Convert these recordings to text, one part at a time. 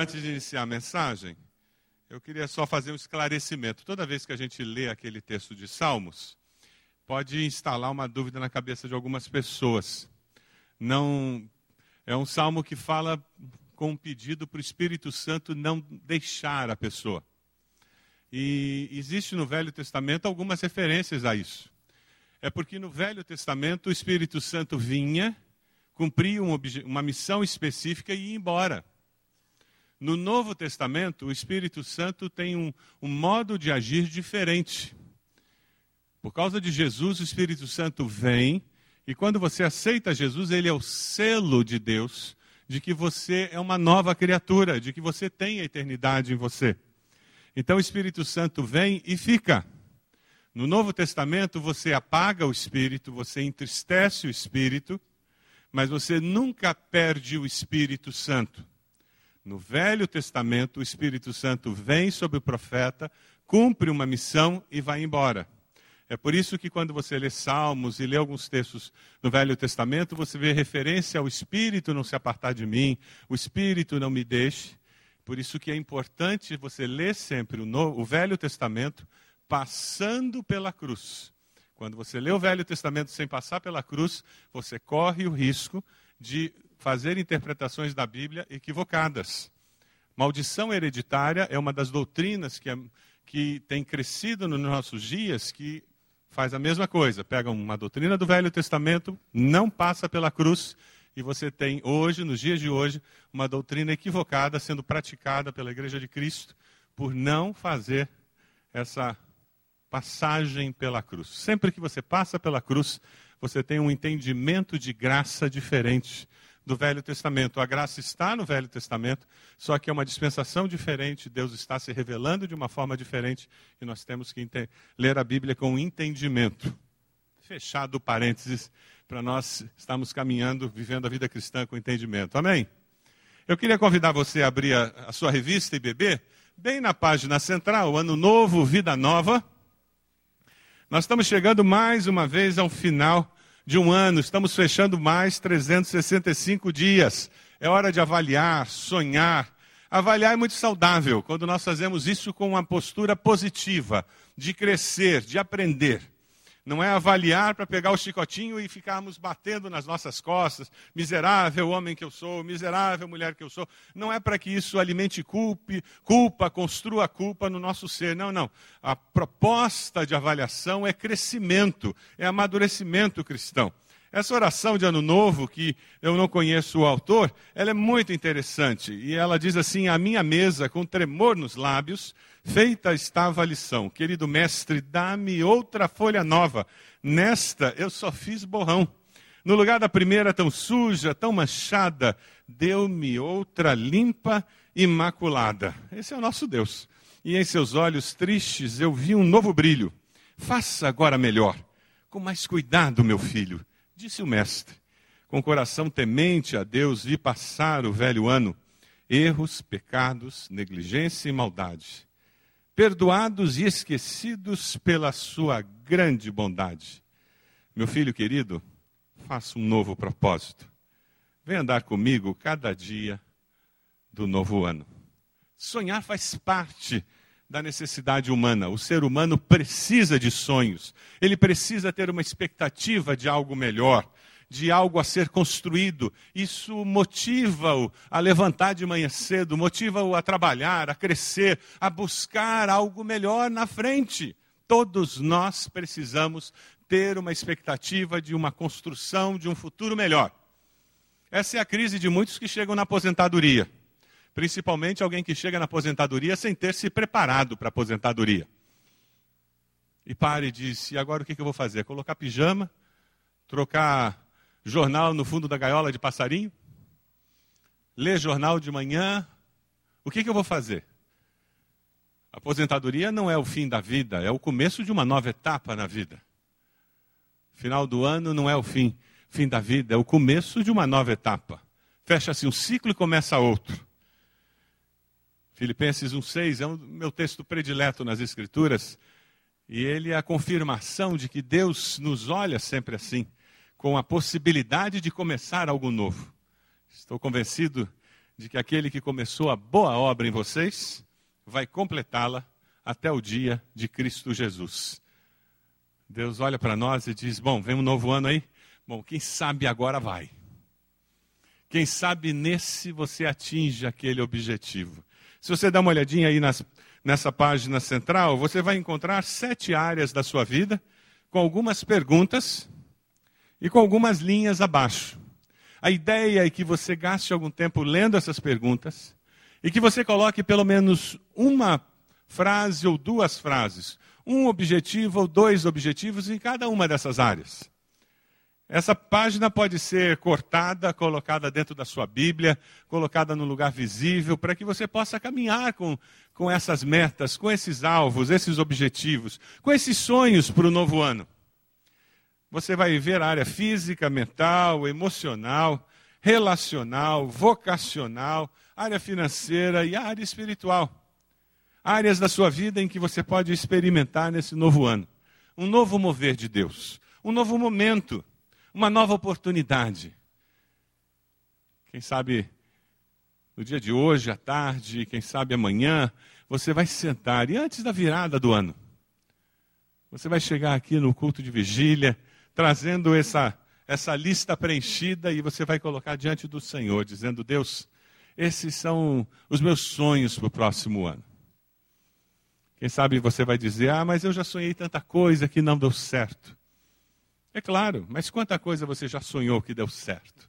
Antes de iniciar a mensagem, eu queria só fazer um esclarecimento. Toda vez que a gente lê aquele texto de Salmos, pode instalar uma dúvida na cabeça de algumas pessoas. Não é um salmo que fala com um pedido para o Espírito Santo não deixar a pessoa. E existe no Velho Testamento algumas referências a isso. É porque no Velho Testamento o Espírito Santo vinha, cumpria um uma missão específica e ia embora. No Novo Testamento, o Espírito Santo tem um, um modo de agir diferente. Por causa de Jesus, o Espírito Santo vem, e quando você aceita Jesus, ele é o selo de Deus de que você é uma nova criatura, de que você tem a eternidade em você. Então o Espírito Santo vem e fica. No Novo Testamento, você apaga o Espírito, você entristece o Espírito, mas você nunca perde o Espírito Santo. No Velho Testamento, o Espírito Santo vem sobre o profeta, cumpre uma missão e vai embora. É por isso que quando você lê Salmos e lê alguns textos no Velho Testamento, você vê referência ao Espírito não se apartar de mim, o Espírito não me deixe. Por isso que é importante você ler sempre o, Novo, o Velho Testamento passando pela cruz. Quando você lê o Velho Testamento sem passar pela cruz, você corre o risco de fazer interpretações da Bíblia equivocadas. Maldição hereditária é uma das doutrinas que, é, que tem crescido nos nossos dias, que faz a mesma coisa. Pega uma doutrina do Velho Testamento, não passa pela cruz, e você tem hoje, nos dias de hoje, uma doutrina equivocada sendo praticada pela Igreja de Cristo por não fazer essa passagem pela cruz. Sempre que você passa pela cruz, você tem um entendimento de graça diferente do Velho Testamento. A graça está no Velho Testamento, só que é uma dispensação diferente, Deus está se revelando de uma forma diferente e nós temos que ler a Bíblia com entendimento. Fechado parênteses, para nós estarmos caminhando, vivendo a vida cristã com entendimento. Amém? Eu queria convidar você a abrir a, a sua revista e beber, bem na página central, Ano Novo, Vida Nova. Nós estamos chegando mais uma vez ao final de um ano, estamos fechando mais 365 dias. É hora de avaliar, sonhar. Avaliar é muito saudável quando nós fazemos isso com uma postura positiva, de crescer, de aprender. Não é avaliar para pegar o chicotinho e ficarmos batendo nas nossas costas. Miserável homem que eu sou, miserável mulher que eu sou. Não é para que isso alimente culpe, culpa, construa culpa no nosso ser. Não, não. A proposta de avaliação é crescimento, é amadurecimento cristão. Essa oração de Ano Novo, que eu não conheço o autor, ela é muito interessante. E ela diz assim: A minha mesa, com tremor nos lábios, Feita estava a lição. Querido mestre, dá-me outra folha nova. Nesta eu só fiz borrão. No lugar da primeira tão suja, tão manchada, deu-me outra limpa, imaculada. Esse é o nosso Deus. E em seus olhos tristes eu vi um novo brilho. Faça agora melhor. Com mais cuidado, meu filho, disse o mestre. Com coração temente a Deus, vi passar o velho ano. Erros, pecados, negligência e maldade perdoados e esquecidos pela sua grande bondade. Meu filho querido, faça um novo propósito. Vem andar comigo cada dia do novo ano. Sonhar faz parte da necessidade humana. O ser humano precisa de sonhos. Ele precisa ter uma expectativa de algo melhor de algo a ser construído. Isso motiva-o a levantar de manhã cedo, motiva-o a trabalhar, a crescer, a buscar algo melhor na frente. Todos nós precisamos ter uma expectativa de uma construção de um futuro melhor. Essa é a crise de muitos que chegam na aposentadoria. Principalmente alguém que chega na aposentadoria sem ter se preparado para a aposentadoria. E para e diz: e agora o que eu vou fazer? Colocar pijama, trocar jornal no fundo da gaiola de passarinho? Ler jornal de manhã? O que, eu vou fazer? A aposentadoria não é o fim da vida, é o começo de uma nova etapa na vida. Final do ano não é o fim, fim da vida, é o começo de uma nova etapa. Fecha-se um ciclo e começa outro. Filipenses 1,6 é o meu texto predileto nas Escrituras, e ele é a confirmação de que Deus nos olha sempre assim com a possibilidade de começar algo novo. Estou convencido de que aquele que começou a boa obra em vocês vai completá-la até o dia de Cristo Jesus. Deus olha para nós e diz: Bom, vem um novo ano aí? Bom, quem sabe agora vai. Quem sabe nesse você atinge aquele objetivo. Se você dá uma olhadinha aí nas, nessa página central, você vai encontrar sete áreas da sua vida, com algumas perguntas e com algumas linhas abaixo. A ideia é que você gaste algum tempo lendo essas perguntas e que você coloque pelo menos uma frase ou duas frases, um objetivo ou dois objetivos em cada uma dessas áreas. Essa página pode ser cortada, colocada dentro da sua Bíblia, colocada no lugar visível, para que você possa caminhar com, com essas metas, com esses alvos, esses objetivos, com esses sonhos para o novo ano. Você vai ver a área física, mental, emocional, relacional, vocacional, área financeira e a área espiritual. Áreas da sua vida em que você pode experimentar nesse novo ano. Um novo mover de Deus, um novo momento uma nova oportunidade. Quem sabe no dia de hoje, à tarde, quem sabe amanhã, você vai se sentar e antes da virada do ano, você vai chegar aqui no culto de vigília, trazendo essa, essa lista preenchida e você vai colocar diante do Senhor, dizendo: Deus, esses são os meus sonhos para o próximo ano. Quem sabe você vai dizer: Ah, mas eu já sonhei tanta coisa que não deu certo. É claro, mas quanta coisa você já sonhou que deu certo?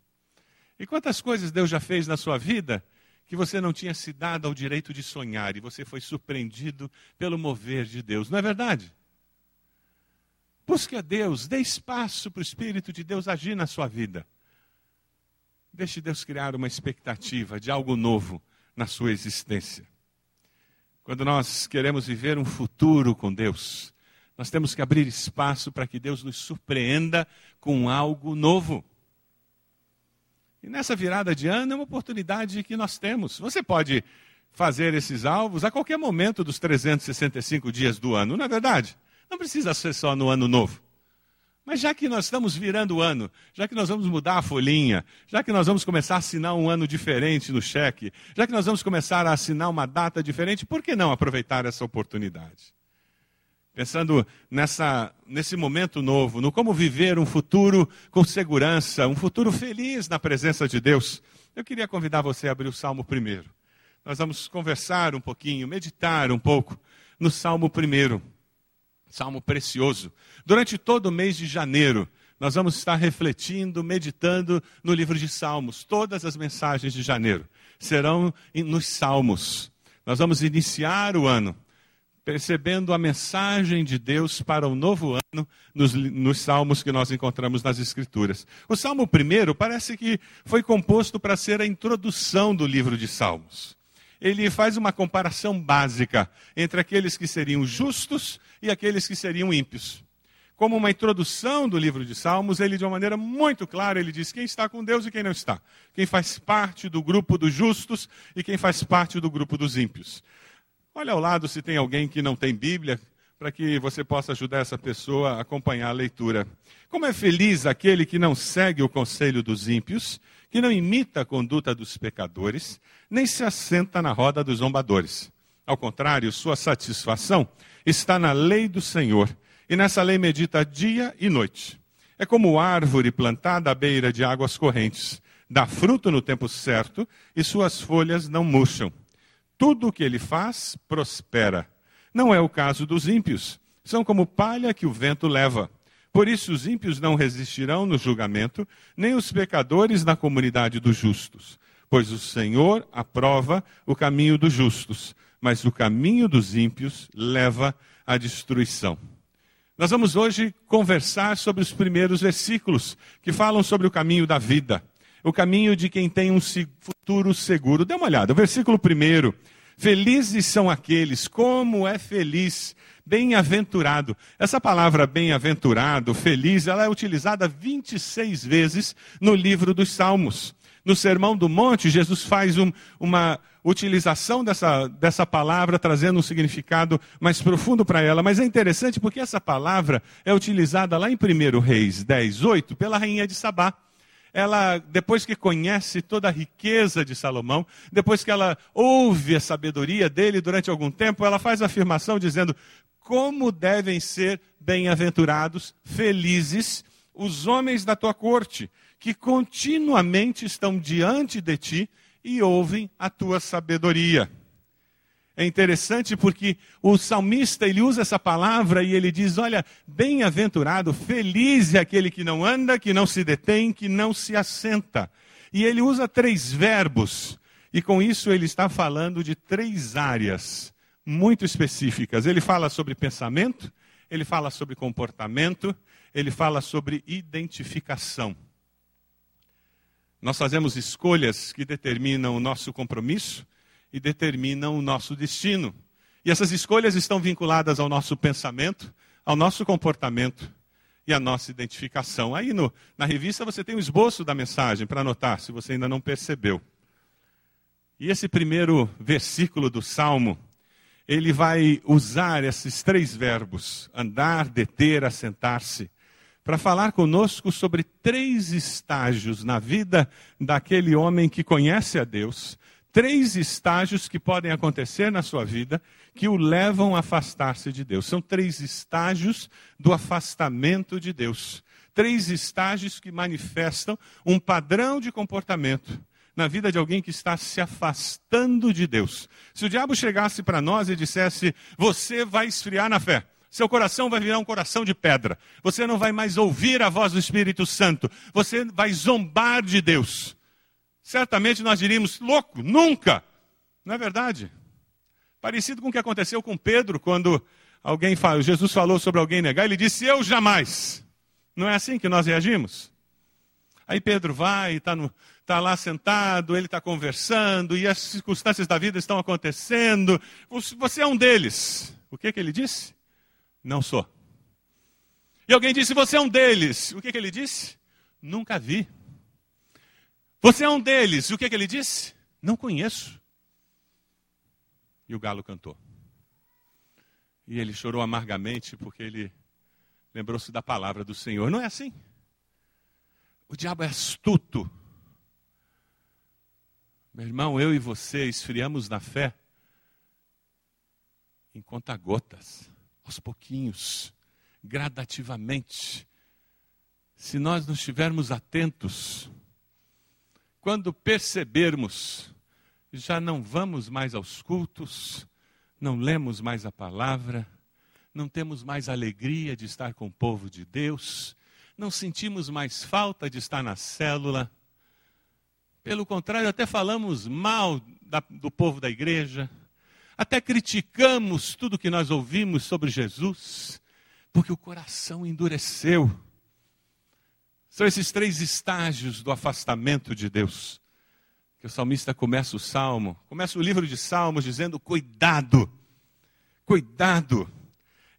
E quantas coisas Deus já fez na sua vida que você não tinha se dado ao direito de sonhar e você foi surpreendido pelo mover de Deus, não é verdade? Busque a Deus, dê espaço para o Espírito de Deus agir na sua vida. Deixe Deus criar uma expectativa de algo novo na sua existência. Quando nós queremos viver um futuro com Deus, nós temos que abrir espaço para que Deus nos surpreenda com algo novo. E nessa virada de ano é uma oportunidade que nós temos. Você pode fazer esses alvos a qualquer momento dos 365 dias do ano, não é verdade? Não precisa ser só no ano novo. Mas já que nós estamos virando o ano, já que nós vamos mudar a folhinha, já que nós vamos começar a assinar um ano diferente no cheque, já que nós vamos começar a assinar uma data diferente, por que não aproveitar essa oportunidade? Pensando nessa, nesse momento novo, no como viver um futuro com segurança, um futuro feliz na presença de Deus, eu queria convidar você a abrir o Salmo primeiro. Nós vamos conversar um pouquinho, meditar um pouco no Salmo primeiro. Salmo precioso. Durante todo o mês de janeiro, nós vamos estar refletindo, meditando no livro de Salmos. Todas as mensagens de janeiro serão nos Salmos. Nós vamos iniciar o ano percebendo a mensagem de Deus para o novo ano nos, nos, salmos que nós encontramos nas Escrituras. O salmo primeiro parece que foi composto para ser a introdução do livro de Salmos. Ele faz uma comparação básica entre aqueles que seriam justos e aqueles que seriam ímpios. Como uma introdução do livro de Salmos, ele de uma maneira muito clara, ele diz quem está com Deus e quem não está. Quem faz parte do grupo dos justos e quem faz parte do grupo dos ímpios. Olha ao lado se tem alguém que não tem Bíblia, para que você possa ajudar essa pessoa a acompanhar a leitura. Como é feliz aquele que não segue o conselho dos ímpios, que não imita a conduta dos pecadores, nem se assenta na roda dos zombadores. Ao contrário, sua satisfação está na lei do Senhor, e nessa lei medita dia e noite. É como árvore plantada à beira de águas correntes, dá fruto no tempo certo, e suas folhas não murcham tudo o que ele faz prospera. Não é o caso dos ímpios. São como palha que o vento leva. Por isso os ímpios não resistirão no julgamento, nem os pecadores na comunidade dos justos. Pois o Senhor aprova o caminho dos justos, mas o caminho dos ímpios leva à destruição. Nós vamos hoje conversar sobre os primeiros versículos que falam sobre o caminho da vida o caminho de quem tem um futuro seguro. Dê uma olhada, versículo 1. Felizes são aqueles, como é feliz, bem-aventurado. Essa palavra bem-aventurado, feliz, ela é utilizada 26 vezes no livro dos Salmos. No Sermão do Monte, Jesus faz um, uma utilização dessa, dessa palavra, trazendo um significado mais profundo para ela. Mas é interessante porque essa palavra é utilizada lá em 1 Reis 10, 8, pela rainha de Sabá. Ela, depois que conhece toda a riqueza de Salomão, depois que ela ouve a sabedoria dele durante algum tempo, ela faz a afirmação dizendo: Como devem ser bem-aventurados, felizes, os homens da tua corte, que continuamente estão diante de ti e ouvem a tua sabedoria. É interessante porque o salmista ele usa essa palavra e ele diz: Olha, bem-aventurado, feliz é aquele que não anda, que não se detém, que não se assenta. E ele usa três verbos, e com isso ele está falando de três áreas muito específicas. Ele fala sobre pensamento, ele fala sobre comportamento, ele fala sobre identificação. Nós fazemos escolhas que determinam o nosso compromisso e determinam o nosso destino. E essas escolhas estão vinculadas ao nosso pensamento, ao nosso comportamento e à nossa identificação. Aí no, na revista você tem um esboço da mensagem para anotar, se você ainda não percebeu. E esse primeiro versículo do Salmo, ele vai usar esses três verbos: andar, deter, assentar-se, para falar conosco sobre três estágios na vida daquele homem que conhece a Deus, três estágios que podem acontecer na sua vida que o levam a afastar-se de Deus. São três estágios do afastamento de Deus. Três estágios que manifestam um padrão de comportamento na vida de alguém que está se afastando de Deus. Se o diabo chegasse para nós e dissesse: Você vai esfriar na fé. Seu coração vai virar um coração de pedra. Você não vai mais ouvir a voz do Espírito Santo. Você vai zombar de Deus certamente nós diríamos: louco, nunca. Não é verdade? Parecido com o que aconteceu com Pedro, quando alguém fala, Jesus falou sobre alguém negar, ele disse: Eu jamais. Não é assim que nós reagimos? Aí Pedro vai, está tá lá sentado, ele está conversando, e as circunstâncias da vida estão acontecendo. Você é um deles. O que, que ele disse? Não sou. E alguém disse: Você é um deles. O que, que ele disse? Nunca vi. Você é um deles. E o que, que ele disse? Não conheço. E o galo cantou. E ele chorou amargamente porque ele lembrou-se da palavra do Senhor. Não é assim? O diabo é astuto. Meu irmão, eu e você esfriamos na fé em conta-gotas, aos pouquinhos, gradativamente. Se nós não estivermos atentos, quando percebermos, já não vamos mais aos cultos, não lemos mais a palavra, não temos mais alegria de estar com o povo de Deus, não sentimos mais falta de estar na célula. Pelo contrário, até falamos mal da, do povo da igreja, até criticamos tudo que nós ouvimos sobre Jesus, porque o coração endureceu. São esses três estágios do afastamento de Deus. Que o salmista começa o salmo, começa o livro de Salmos dizendo: cuidado, cuidado.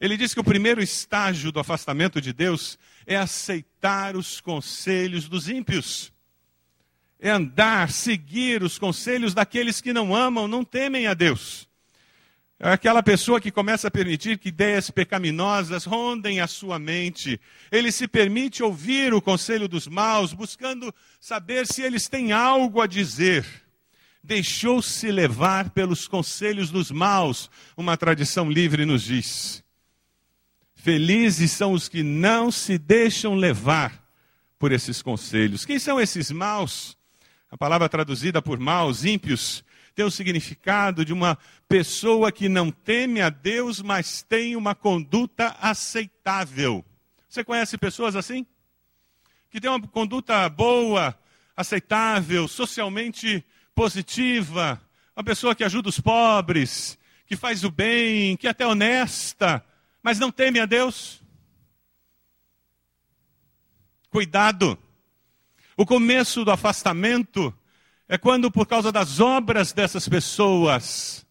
Ele diz que o primeiro estágio do afastamento de Deus é aceitar os conselhos dos ímpios. É andar, seguir os conselhos daqueles que não amam, não temem a Deus. É aquela pessoa que começa a permitir que ideias pecaminosas rondem a sua mente. Ele se permite ouvir o conselho dos maus, buscando saber se eles têm algo a dizer. Deixou-se levar pelos conselhos dos maus, uma tradição livre nos diz. Felizes são os que não se deixam levar por esses conselhos. Quem são esses maus? A palavra traduzida por maus, ímpios, tem o significado de uma pessoa que não teme a Deus, mas tem uma conduta aceitável. Você conhece pessoas assim? Que têm uma conduta boa, aceitável, socialmente positiva, uma pessoa que ajuda os pobres, que faz o bem, que é até honesta, mas não teme a Deus? Cuidado! O começo do afastamento é quando, por causa das obras dessas pessoas,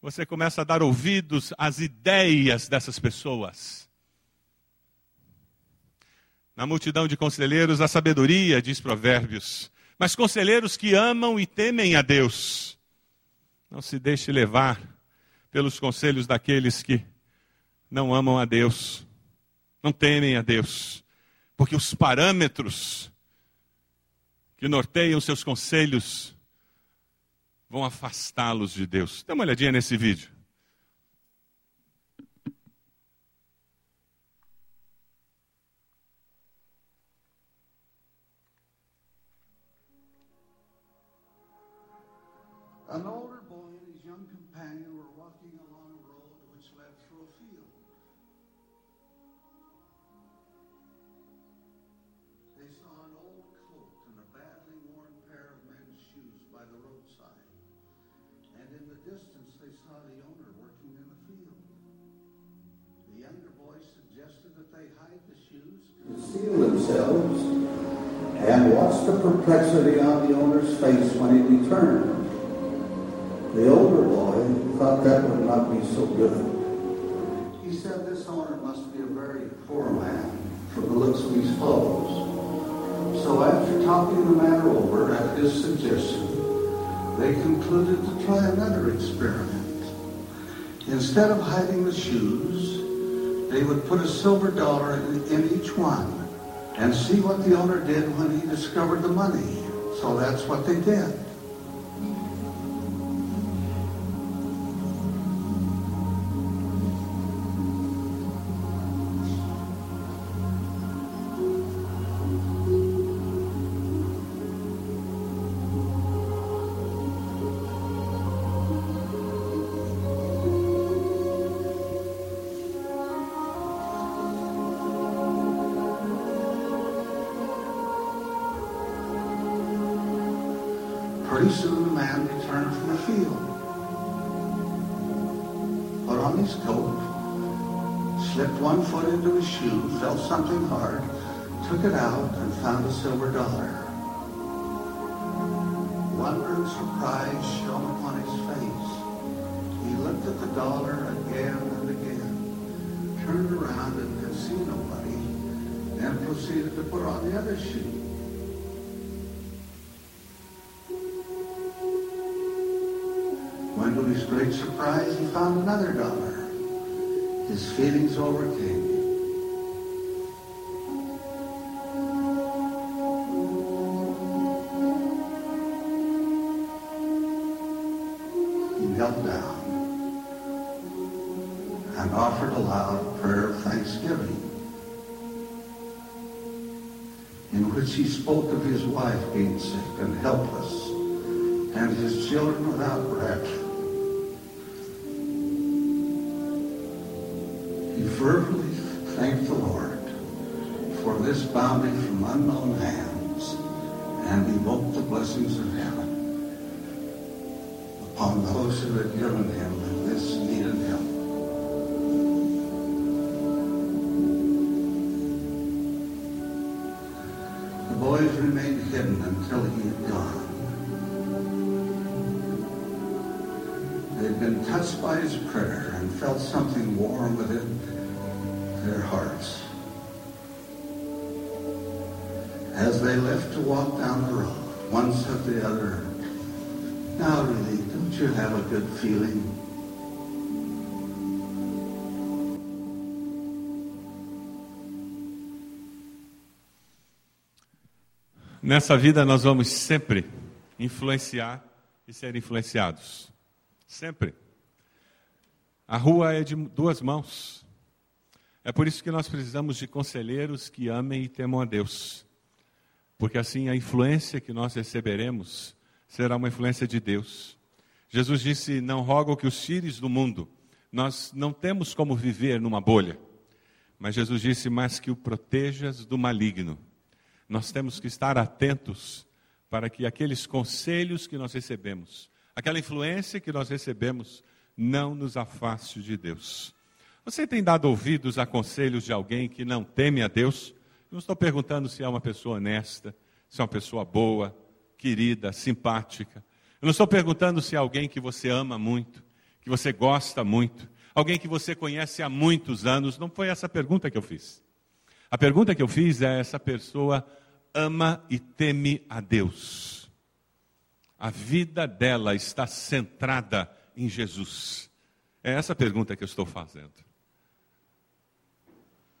você começa a dar ouvidos às ideias dessas pessoas. Na multidão de conselheiros, a sabedoria, diz Provérbios. Mas conselheiros que amam e temem a Deus. Não se deixe levar pelos conselhos daqueles que não amam a Deus, não temem a Deus, porque os parâmetros que norteiam seus conselhos, vão afastá-los de Deus. Dê uma olhadinha nesse vídeo. Suggested that they hide the shoes, conceal themselves, and watch the perplexity on the owner's face when he returned. The older boy thought that would not be so good. He said this owner must be a very poor man from the looks of his clothes. So after talking the matter over at his suggestion, they concluded to try another experiment. Instead of hiding the shoes, they would put a silver dollar in, in each one and see what the owner did when he discovered the money. So that's what they did. On his coat, slipped one foot into his shoe, felt something hard, took it out, and found a silver dollar. Wonder and surprise shone upon his face. He looked at the dollar again and again, turned around and could see nobody, then proceeded to put on the other shoe. His great surprise, he found another dollar. His feelings overcame him. He knelt down and offered a loud prayer of thanksgiving in which he spoke of his wife being sick and helpless and his children without bread. Fervently thanked the Lord for this bounty from unknown hands and evoked the blessings of heaven upon those who had given him in this needed help. The boys remained hidden until he had gone. They'd been touched by his prayer and felt something warm within their hearts. As they left to walk down the road, one said to the other, Now really, don't you have a good feeling? Nessa vida nós vamos sempre influenciar e ser influenciados. Sempre. A rua é de duas mãos. É por isso que nós precisamos de conselheiros que amem e temam a Deus. Porque assim a influência que nós receberemos será uma influência de Deus. Jesus disse: Não rogo que os tires do mundo. Nós não temos como viver numa bolha. Mas Jesus disse: Mas que o protejas do maligno. Nós temos que estar atentos para que aqueles conselhos que nós recebemos, aquela influência que nós recebemos, não nos afaste de Deus. Você tem dado ouvidos a conselhos de alguém que não teme a Deus? Não estou perguntando se é uma pessoa honesta, se é uma pessoa boa, querida, simpática. Eu não estou perguntando se é alguém que você ama muito, que você gosta muito, alguém que você conhece há muitos anos. Não foi essa pergunta que eu fiz. A pergunta que eu fiz é: essa pessoa ama e teme a Deus? A vida dela está centrada em Jesus? É essa pergunta que eu estou fazendo.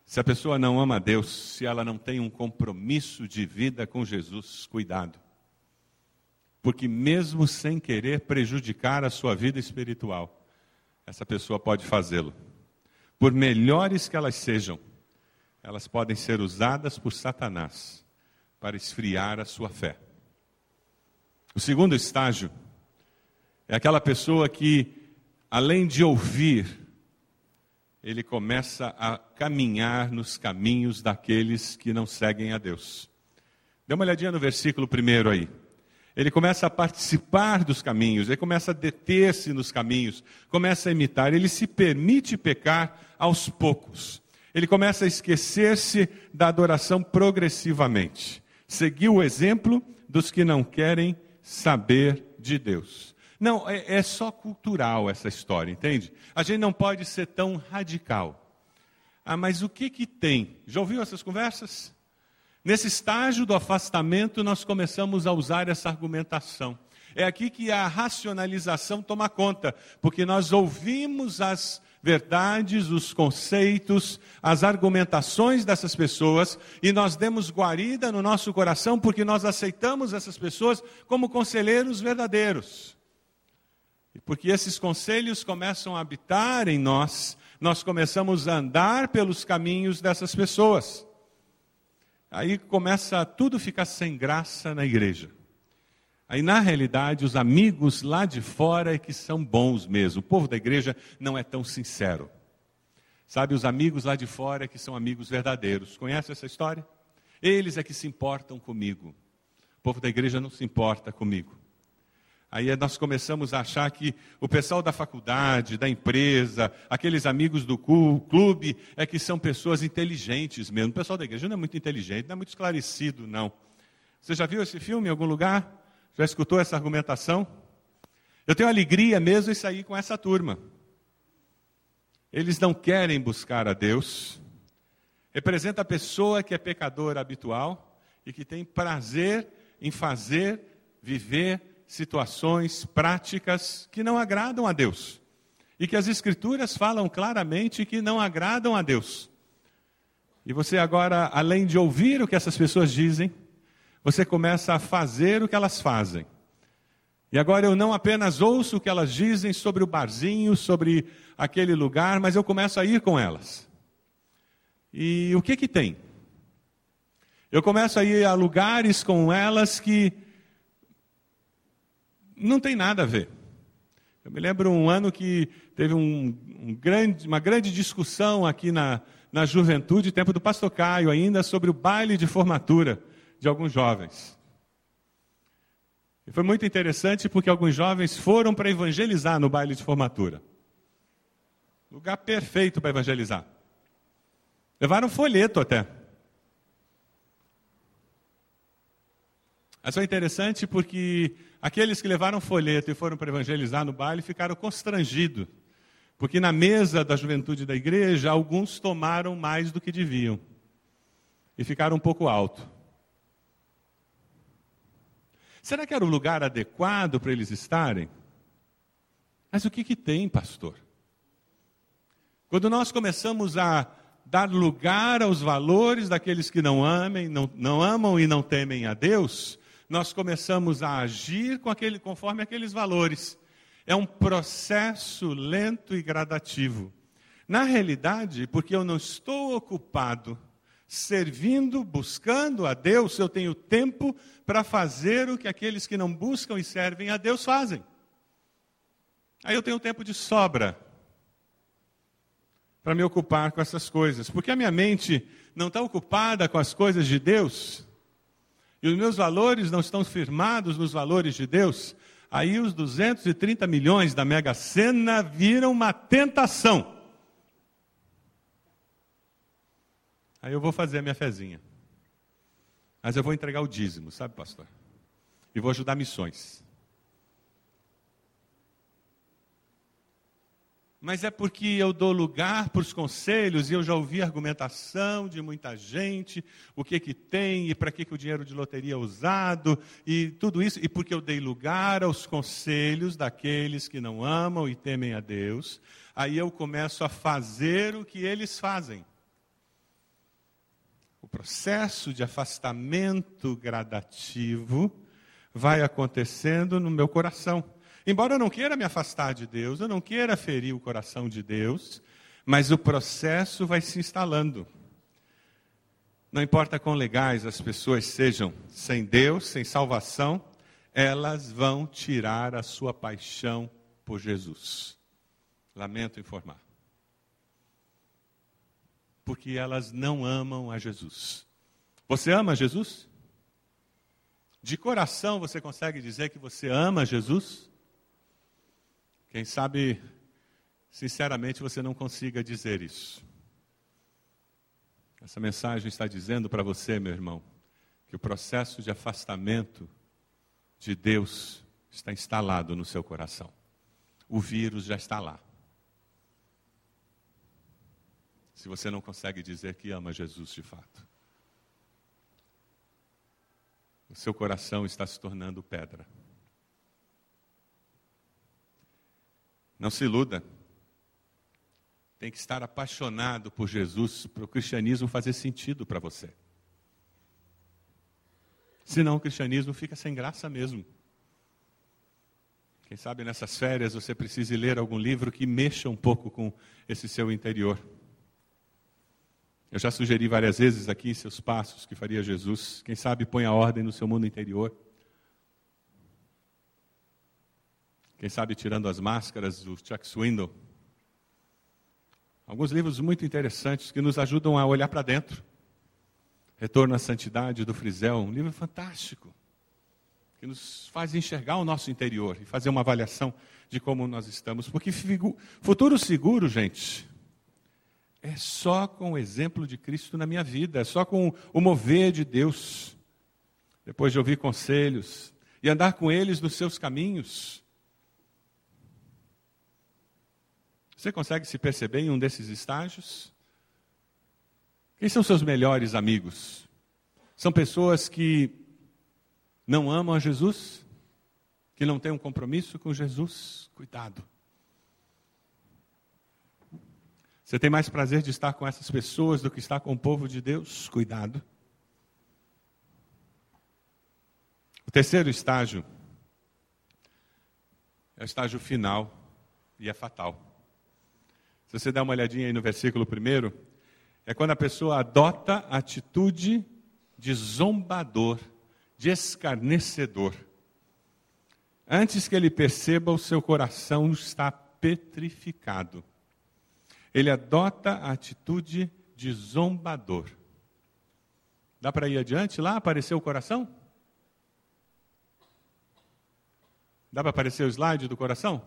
Se a pessoa não ama a Deus, se ela não tem um compromisso de vida com Jesus, cuidado. porque mesmo sem querer prejudicar a sua vida espiritual, essa pessoa pode fazê-lo. Por melhores que elas sejam, elas podem ser usadas por Satanás para esfriar a sua fé. O segundo estágio é aquela pessoa que, além de ouvir, ele começa a caminhar nos caminhos daqueles que não seguem a Deus. Dê uma olhadinha no versículo primeiro aí. Ele começa a participar dos caminhos, ele começa a deter-se nos caminhos, começa a imitar, ele se permite pecar aos poucos. Ele começa a esquecer-se da adoração progressivamente. Seguir o exemplo dos que não querem saber de Deus. Não, é, é só cultural essa história, entende? A gente não pode ser tão radical. Ah, mas o que que tem? Já ouviu essas conversas? Nesse estágio do afastamento, nós começamos a usar essa argumentação. É aqui que a racionalização toma conta, porque nós ouvimos as verdades, os conceitos, as argumentações dessas pessoas e nós demos guarida no nosso coração porque nós aceitamos essas pessoas como conselheiros verdadeiros. E porque esses conselhos começam a habitar em nós, nós começamos a andar pelos caminhos dessas pessoas. Aí começa tudo ficar sem graça na igreja. Aí, na realidade, os amigos lá de fora é que são bons mesmo. O povo da igreja não é tão sincero. Sabe, os amigos lá de fora é que são amigos verdadeiros. Conhece essa história? Eles é que se importam comigo. O povo da igreja não se importa comigo. Aí nós começamos a achar que o pessoal da faculdade, da empresa, aqueles amigos do clube, é que são pessoas inteligentes mesmo. O pessoal da igreja não é muito inteligente, não é muito esclarecido, não. Você já viu esse filme em algum lugar? Já escutou essa argumentação? Eu tenho alegria mesmo em sair com essa turma. Eles não querem buscar a Deus. Representa a pessoa que é pecadora habitual e que tem prazer em fazer, viver situações práticas que não agradam a Deus. E que as Escrituras falam claramente que não agradam a Deus. E você agora, além de ouvir o que essas pessoas dizem, você começa a fazer o que elas fazem. E agora eu não apenas ouço o que elas dizem sobre o barzinho, sobre aquele lugar, mas eu começo a ir com elas. E o que que tem? Eu começo a ir a lugares com elas que não tem nada a ver. Eu me lembro um ano que teve um, um grande, uma grande discussão aqui na, na juventude, tempo do pastor Caio ainda, sobre o baile de formatura de alguns jovens. E foi muito interessante porque alguns jovens foram para evangelizar no baile de formatura. Lugar perfeito para evangelizar. Levaram folheto até. Mas foi interessante porque aqueles que levaram folheto e foram para evangelizar no baile ficaram constrangidos. Porque na mesa da juventude da igreja, alguns tomaram mais do que deviam. E ficaram um pouco alto. Será que era o lugar adequado para eles estarem? Mas o que, que tem, pastor? Quando nós começamos a dar lugar aos valores daqueles que não amem, não, não amam e não temem a Deus, nós começamos a agir com aquele, conforme aqueles valores. É um processo lento e gradativo. Na realidade, porque eu não estou ocupado servindo, buscando a Deus, eu tenho tempo para fazer o que aqueles que não buscam e servem a Deus fazem. Aí eu tenho tempo de sobra para me ocupar com essas coisas, porque a minha mente não está ocupada com as coisas de Deus, e os meus valores não estão firmados nos valores de Deus, aí os 230 milhões da Mega Sena viram uma tentação. Aí eu vou fazer a minha fezinha. Mas eu vou entregar o dízimo, sabe, pastor? E vou ajudar missões. Mas é porque eu dou lugar para os conselhos e eu já ouvi argumentação de muita gente, o que que tem e para que, que o dinheiro de loteria é usado e tudo isso, e porque eu dei lugar aos conselhos daqueles que não amam e temem a Deus, aí eu começo a fazer o que eles fazem. O processo de afastamento gradativo vai acontecendo no meu coração. Embora eu não queira me afastar de Deus, eu não queira ferir o coração de Deus, mas o processo vai se instalando. Não importa quão legais as pessoas sejam, sem Deus, sem salvação, elas vão tirar a sua paixão por Jesus. Lamento informar. Porque elas não amam a Jesus. Você ama Jesus? De coração você consegue dizer que você ama Jesus? Quem sabe, sinceramente, você não consiga dizer isso. Essa mensagem está dizendo para você, meu irmão, que o processo de afastamento de Deus está instalado no seu coração. O vírus já está lá. Se você não consegue dizer que ama Jesus de fato. o seu coração está se tornando pedra. Não se iluda. Tem que estar apaixonado por Jesus para o cristianismo fazer sentido para você. Senão o cristianismo fica sem graça mesmo. Quem sabe nessas férias você precise ler algum livro que mexa um pouco com esse seu interior. Eu já sugeri várias vezes aqui seus passos que faria Jesus. Quem sabe põe a ordem no seu mundo interior. Quem sabe tirando as máscaras do Chuck Swindoll. Alguns livros muito interessantes que nos ajudam a olhar para dentro. Retorno à Santidade do Frisel, um livro fantástico, que nos faz enxergar o nosso interior e fazer uma avaliação de como nós estamos. Porque futuro seguro, gente, é só com o exemplo de Cristo na minha vida, é só com o mover de Deus. Depois de ouvir conselhos e andar com eles nos seus caminhos. Você consegue se perceber em um desses estágios? Quem são seus melhores amigos? São pessoas que não amam a Jesus? Que não têm um compromisso com Jesus? Cuidado. Você tem mais prazer de estar com essas pessoas do que estar com o povo de Deus? Cuidado. O terceiro estágio é o estágio final e é fatal. Se você der uma olhadinha aí no versículo primeiro, é quando a pessoa adota a atitude de zombador, de escarnecedor. Antes que ele perceba, o seu coração está petrificado ele adota a atitude de zombador. Dá para ir adiante lá? Apareceu o coração? Dá para aparecer o slide do coração?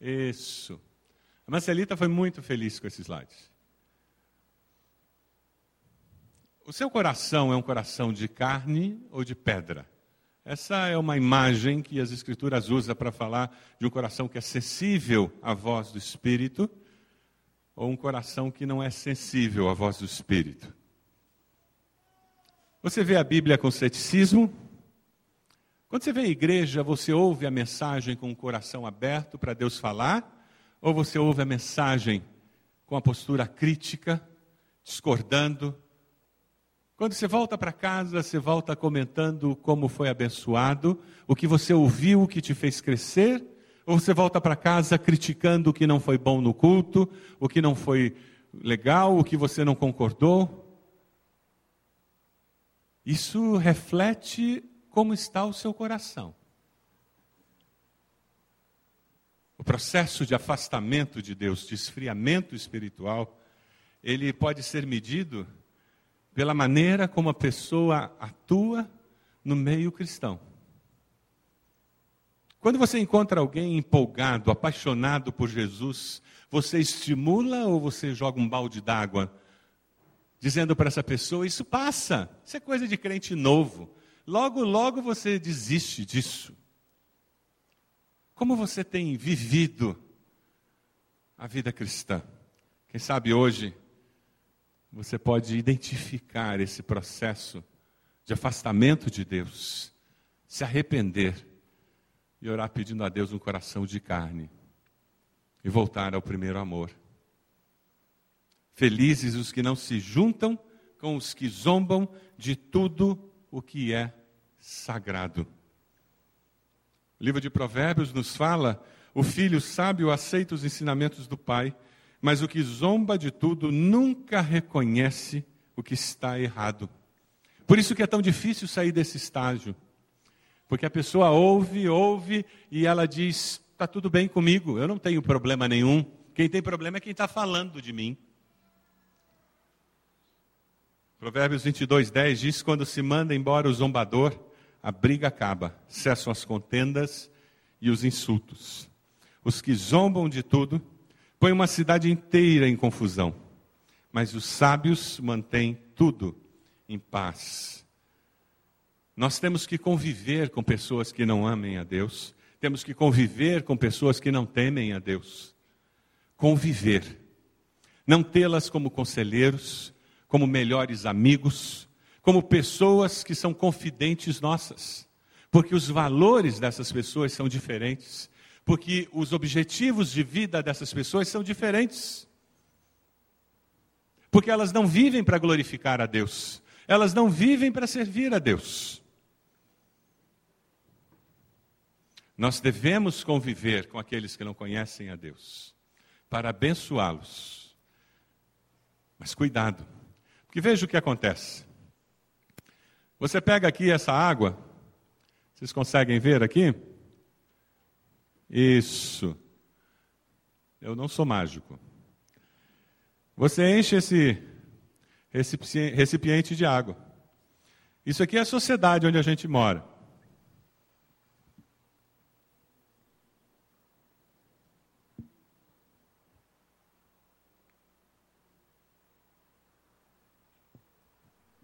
Isso. A Marcelita foi muito feliz com esse slide. O seu coração é um coração de carne ou de pedra? Essa é uma imagem que as Escrituras usam para falar de um coração que é sensível à voz do Espírito ou um coração que não é sensível à voz do Espírito. Você vê a Bíblia com ceticismo? Quando você vê a igreja, você ouve a mensagem com o coração aberto para Deus falar? Ou você ouve a mensagem com a postura crítica, discordando? Quando você volta para casa, você volta comentando como foi abençoado, o que você ouviu, que te fez crescer, ou você volta para casa criticando o que não foi bom no culto, o que não foi legal, o que você não concordou. Isso reflete como está o seu coração. O processo de afastamento de Deus, de esfriamento espiritual, ele pode ser medido pela maneira como a pessoa atua no meio cristão. Quando você encontra alguém empolgado, apaixonado por Jesus, você estimula ou você joga um balde d'água, dizendo para essa pessoa: Isso passa, isso é coisa de crente novo. Logo, logo você desiste disso. Como você tem vivido a vida cristã? Quem sabe hoje você pode identificar esse processo de afastamento de Deus, se arrepender e orar pedindo a Deus um coração de carne e voltar ao primeiro amor. Felizes os que não se juntam com os que zombam de tudo o que é sagrado. O livro de Provérbios nos fala: o filho sábio aceita os ensinamentos do pai, mas o que zomba de tudo nunca reconhece o que está errado. Por isso que é tão difícil sair desse estágio. Porque a pessoa ouve, ouve e ela diz: está tudo bem comigo, eu não tenho problema nenhum. Quem tem problema é quem está falando de mim. Provérbios 22, 10 diz: Quando se manda embora o zombador, a briga acaba, cessam as contendas e os insultos. Os que zombam de tudo põem uma cidade inteira em confusão, mas os sábios mantêm tudo em paz. Nós temos que conviver com pessoas que não amem a Deus, temos que conviver com pessoas que não temem a Deus. Conviver. Não tê-las como conselheiros, como melhores amigos, como pessoas que são confidentes nossas. Porque os valores dessas pessoas são diferentes, porque os objetivos de vida dessas pessoas são diferentes. Porque elas não vivem para glorificar a Deus, elas não vivem para servir a Deus. Nós devemos conviver com aqueles que não conhecem a Deus, para abençoá-los. Mas cuidado, porque veja o que acontece. Você pega aqui essa água, vocês conseguem ver aqui? Isso. Eu não sou mágico. Você enche esse recipiente de água. Isso aqui é a sociedade onde a gente mora.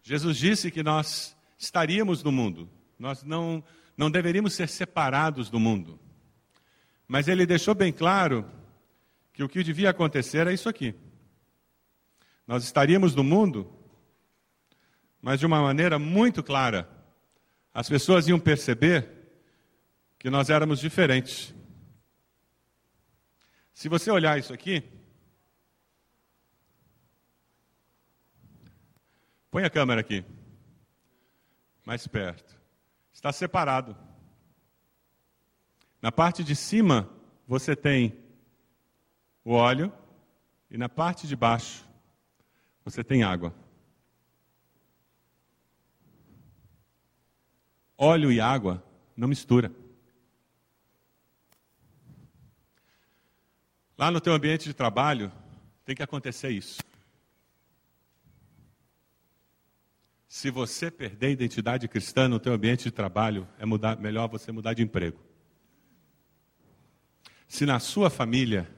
Jesus disse que nós estaríamos no mundo, nós não, não deveríamos ser separados do mundo. Mas ele deixou bem claro que o que devia acontecer era isso aqui. Nós estaríamos no mundo, mas de uma maneira muito clara. As pessoas iam perceber que nós éramos diferentes. Se você olhar isso aqui, Põe a câmera aqui. Mais perto. Está separado. Na parte de cima, você tem o óleo, e na parte de baixo, você tem água. Óleo e água não mistura. Lá no teu ambiente de trabalho, tem que acontecer isso. Se você perder a identidade cristã no teu ambiente de trabalho, é mudar, melhor você mudar de emprego. Se na sua família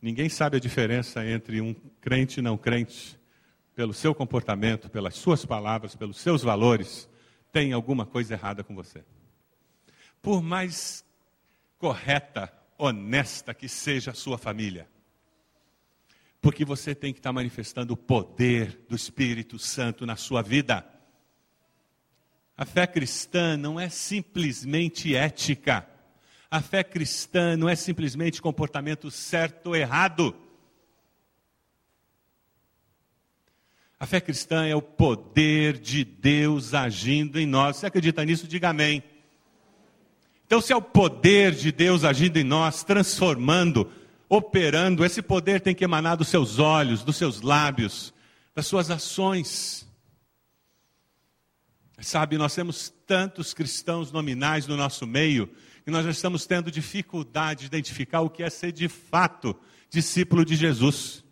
ninguém sabe a diferença entre um crente e não crente, pelo seu comportamento, pelas suas palavras, pelos seus valores, tem alguma coisa errada com você. Por mais correta, honesta que seja a sua família, porque você tem que estar manifestando o poder do Espírito Santo na sua vida. A fé cristã não é simplesmente ética. A fé cristã não é simplesmente comportamento certo ou errado. A fé cristã é o poder de Deus agindo em nós. Você acredita nisso? Diga amém. Então, se é o poder de Deus agindo em nós, transformando, operando, esse poder tem que emanar dos seus olhos, dos seus lábios, das suas ações. Sabe, nós temos tantos cristãos nominais no nosso meio que nós já estamos tendo dificuldade de identificar o que é ser de fato discípulo de Jesus.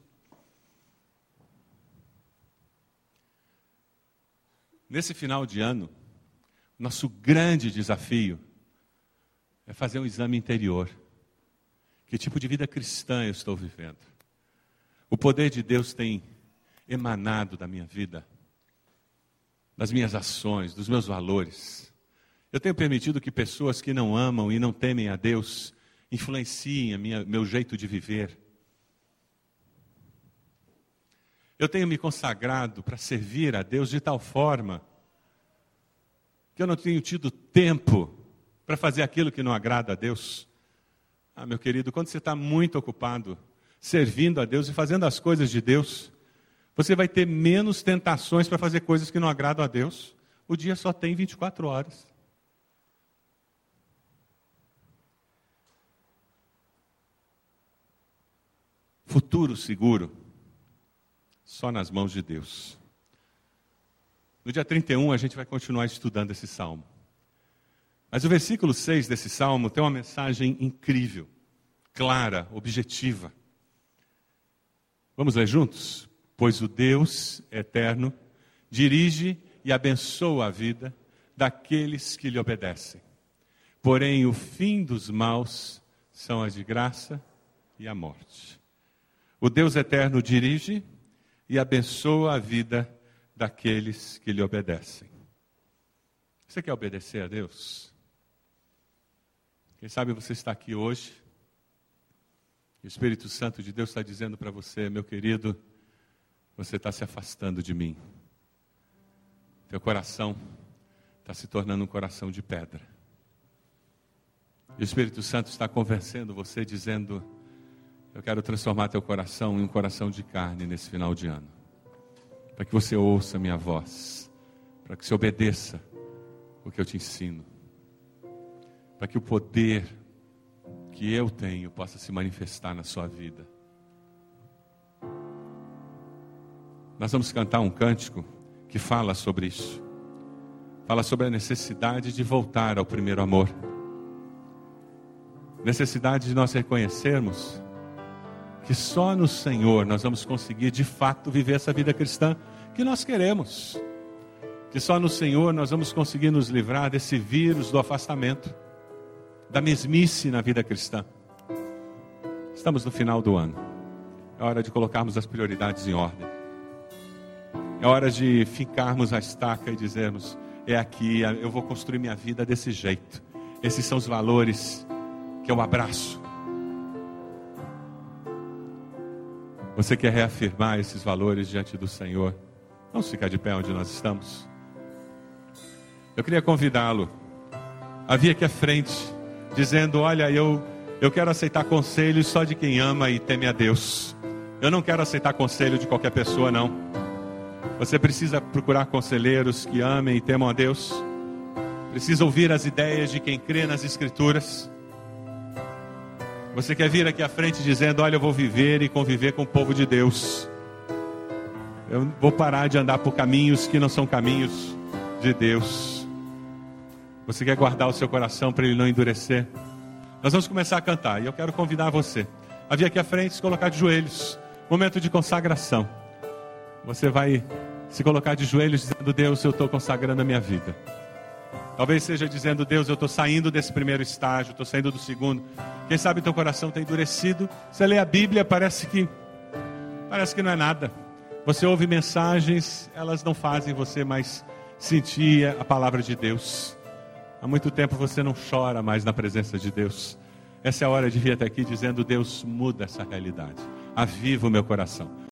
Nesse final de ano, nosso grande desafio é fazer um exame interior. Que tipo de vida cristã eu estou vivendo? O poder de Deus tem emanado da minha vida, das minhas ações, dos meus valores. Eu tenho permitido que pessoas que não amam e não temem a Deus influenciem a minha, meu jeito de viver. Eu tenho me consagrado para servir a Deus de tal forma que eu não tenho tido tempo para fazer aquilo que não agrada a Deus. Ah, meu querido, quando você está muito ocupado servindo a Deus e fazendo as coisas de Deus, você vai ter menos tentações para fazer coisas que não agradam a Deus. O dia só tem 24 horas. Futuro seguro, só nas mãos de Deus. No dia 31, a gente vai continuar estudando esse salmo. Mas o versículo 6 desse salmo tem uma mensagem incrível, clara, objetiva. Vamos ler juntos? Pois o Deus eterno dirige e abençoa a vida daqueles que lhe obedecem. Porém, o fim dos maus são a de graça e a morte. O Deus eterno dirige e abençoa a vida daqueles que lhe obedecem. Você quer obedecer a Deus? Quem sabe você está aqui hoje e o Espírito Santo de Deus está dizendo para você, meu querido, você está se afastando de mim. Teu coração está se tornando um coração de pedra. E o Espírito Santo está convencendo você, dizendo: Eu quero transformar teu coração em um coração de carne nesse final de ano. Para que você ouça a minha voz. Para que você obedeça o que eu te ensino. Para que o poder que eu tenho possa se manifestar na sua vida. Nós vamos cantar um cântico que fala sobre isso. Fala sobre a necessidade de voltar ao primeiro amor. Necessidade de nós reconhecermos que só no Senhor nós vamos conseguir de fato viver essa vida cristã que nós queremos. Que só no Senhor nós vamos conseguir nos livrar desse vírus do afastamento da mesmice na vida cristã. Estamos no final do ano. É hora de colocarmos as prioridades em ordem. É hora de ficarmos a estaca e dizermos: é aqui, eu vou construir minha vida desse jeito. Esses são os valores que eu abraço. Você quer reafirmar esses valores diante do Senhor? Vamos ficar de pé onde nós estamos. Eu queria convidá-lo a vir aqui à frente dizendo: Olha, eu, eu quero aceitar conselhos só de quem ama e teme a Deus. Eu não quero aceitar conselho de qualquer pessoa, não. Você precisa procurar conselheiros que amem e temam a Deus. Precisa ouvir as ideias de quem crê nas Escrituras. Você quer vir aqui à frente dizendo: Olha, eu vou viver e conviver com o povo de Deus. Eu vou parar de andar por caminhos que não são caminhos de Deus. Você quer guardar o seu coração para ele não endurecer? Nós vamos começar a cantar e eu quero convidar você a vir aqui à frente, se colocar de joelhos. Momento de consagração. Você vai se colocar de joelhos dizendo: Deus, eu estou consagrando a minha vida. Talvez seja dizendo: Deus, eu estou saindo desse primeiro estágio, estou saindo do segundo. Quem sabe teu coração está endurecido. Você lê a Bíblia, parece que parece que não é nada. Você ouve mensagens, elas não fazem você mais sentir a palavra de Deus. Há muito tempo você não chora mais na presença de Deus. Essa é a hora de vir até aqui dizendo: Deus, muda essa realidade. Aviva o meu coração.